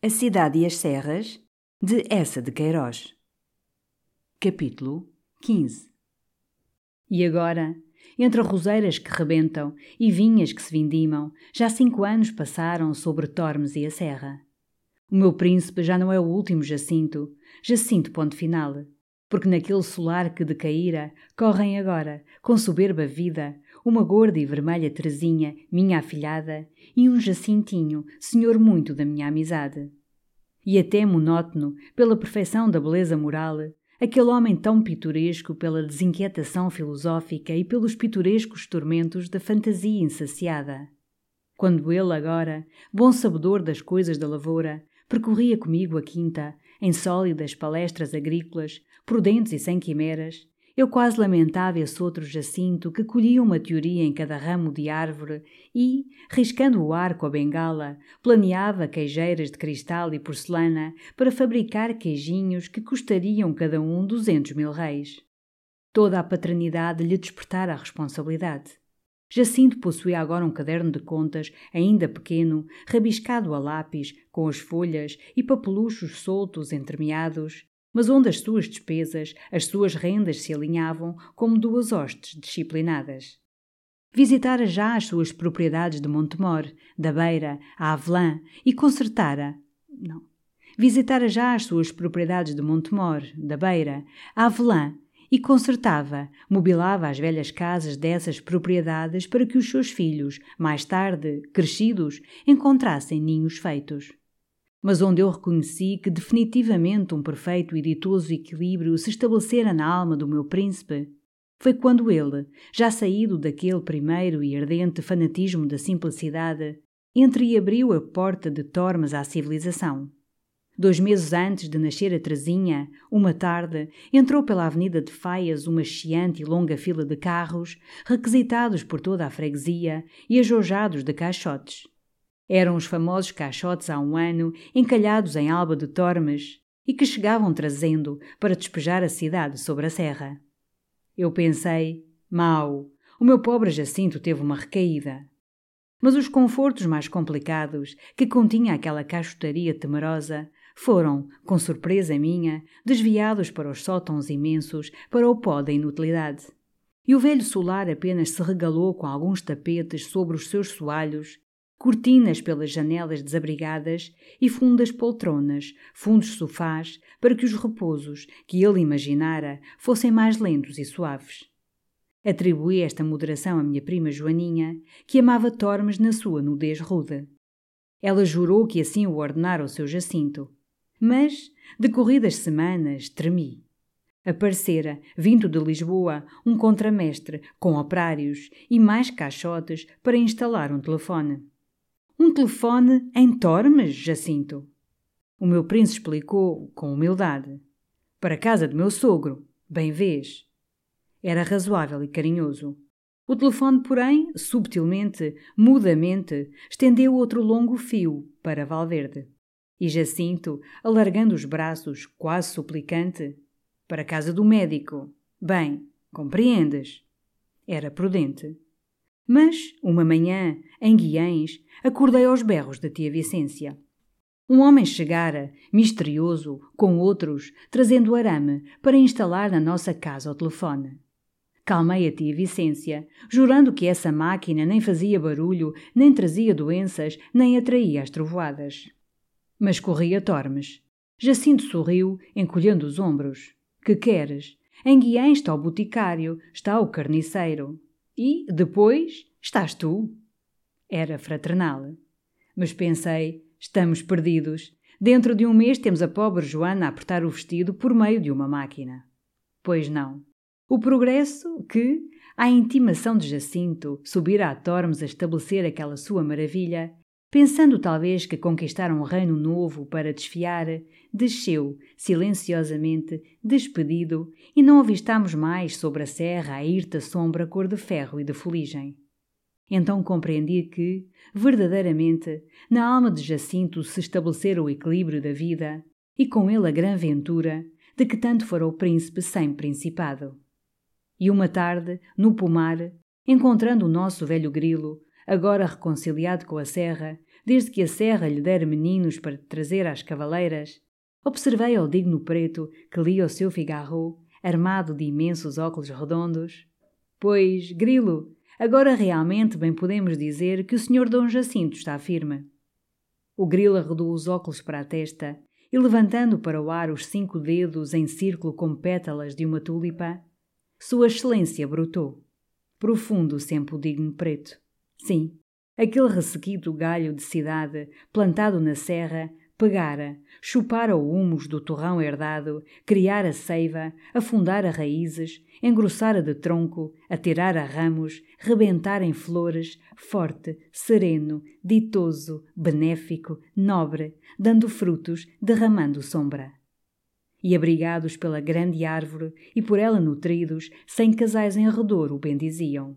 A Cidade e as Serras, de Essa de Queiroz. Capítulo 15 E agora, entre roseiras que rebentam e vinhas que se vindimam, já cinco anos passaram sobre Tormes e a Serra. O meu príncipe já não é o último Jacinto, Jacinto ponto final, porque naquele solar que decaíra correm agora, com soberba vida, uma gorda e vermelha Teresinha, minha afilhada, e um Jacintinho, senhor muito da minha amizade. E até monótono, pela perfeição da beleza moral, aquele homem tão pitoresco pela desinquietação filosófica e pelos pitorescos tormentos da fantasia insaciada. Quando ele agora, bom sabedor das coisas da lavoura, percorria comigo a quinta, em sólidas palestras agrícolas, prudentes e sem quimeras, eu quase lamentava esse outro Jacinto que colhia uma teoria em cada ramo de árvore e, riscando o ar com a bengala, planeava queijeiras de cristal e porcelana para fabricar queijinhos que custariam cada um duzentos mil reis. Toda a paternidade lhe despertara a responsabilidade. Jacinto possuía agora um caderno de contas, ainda pequeno, rabiscado a lápis, com as folhas e papeluchos soltos entremeados, mas onde as suas despesas, as suas rendas se alinhavam como duas hostes disciplinadas. Visitara já as suas propriedades de Montemor, da Beira, a Avelã e consertara. Não. Visitara já as suas propriedades de Montemor, da Beira, a Avelã e consertava, mobilava as velhas casas dessas propriedades para que os seus filhos, mais tarde, crescidos, encontrassem ninhos feitos. Mas onde eu reconheci que definitivamente um perfeito e ditoso equilíbrio se estabelecera na alma do meu príncipe, foi quando ele, já saído daquele primeiro e ardente fanatismo da simplicidade, entreabriu a porta de Tormes à civilização. Dois meses antes de nascer a Teresinha, uma tarde, entrou pela avenida de Faias uma chiante e longa fila de carros, requisitados por toda a freguesia e ajojados de caixotes. Eram os famosos caixotes há um ano, encalhados em alba de Tormes, e que chegavam trazendo para despejar a cidade sobre a serra. Eu pensei, mal, o meu pobre Jacinto teve uma recaída. Mas os confortos mais complicados que continha aquela caixotaria temerosa foram, com surpresa minha, desviados para os sótãos imensos, para o pó da inutilidade. E o velho solar apenas se regalou com alguns tapetes sobre os seus soalhos, cortinas pelas janelas desabrigadas e fundas poltronas, fundos sofás, para que os repousos que ele imaginara fossem mais lentos e suaves. Atribuí esta moderação à minha prima Joaninha, que amava Tormes na sua nudez rude. Ela jurou que assim o ordenara o seu Jacinto, mas, decorridas semanas, tremi. Aparecera, vindo de Lisboa, um contramestre com operários e mais caixotes para instalar um telefone. Um telefone em Tormes, Jacinto? O meu príncipe explicou com humildade. Para a casa do meu sogro, bem vês. Era razoável e carinhoso. O telefone, porém, subtilmente, mudamente, estendeu outro longo fio para Valverde. E Jacinto, alargando os braços, quase suplicante, para a casa do médico. Bem, compreendes? Era prudente. Mas, uma manhã, em Guiães, acordei aos berros da tia Vicência. Um homem chegara, misterioso, com outros, trazendo arame para instalar na nossa casa o telefone. Calmei a tia Vicência, jurando que essa máquina nem fazia barulho, nem trazia doenças, nem atraía as trovoadas. Mas corria Tormes. Jacinto sorriu, encolhendo os ombros. Que queres? Em Guiães está o boticário, está o carniceiro. E, depois, estás tu. Era fraternal. Mas pensei, estamos perdidos. Dentro de um mês temos a pobre Joana a apertar o vestido por meio de uma máquina. Pois não. O progresso que, à intimação de Jacinto, subira a Tormes a estabelecer aquela sua maravilha, Pensando talvez que conquistara um reino novo para desfiar, desceu, silenciosamente, despedido, e não avistámos mais sobre a serra a irta sombra cor de ferro e de fuligem. Então compreendi que, verdadeiramente, na alma de Jacinto se estabelecera o equilíbrio da vida, e com ele a grande ventura, de que tanto fora o príncipe sem principado. E uma tarde, no pomar, encontrando o nosso velho grilo, agora reconciliado com a serra, desde que a serra lhe dera meninos para trazer às cavaleiras, observei ao digno preto que lia o seu figarro, armado de imensos óculos redondos. Pois, grilo, agora realmente bem podemos dizer que o senhor Dom Jacinto está firme. O grilo arredou os óculos para a testa e, levantando para o ar os cinco dedos em círculo como pétalas de uma tulipa, Sua Excelência brotou. Profundo sempre o digno preto. Sim, aquele ressequido galho de cidade, plantado na serra, pegara, chupara o humus do torrão herdado, criara seiva, afundara raízes, engrossara de tronco, atirara ramos, rebentara em flores, forte, sereno, ditoso, benéfico, nobre, dando frutos, derramando sombra. E abrigados pela grande árvore e por ela nutridos, sem casais em redor o bendiziam.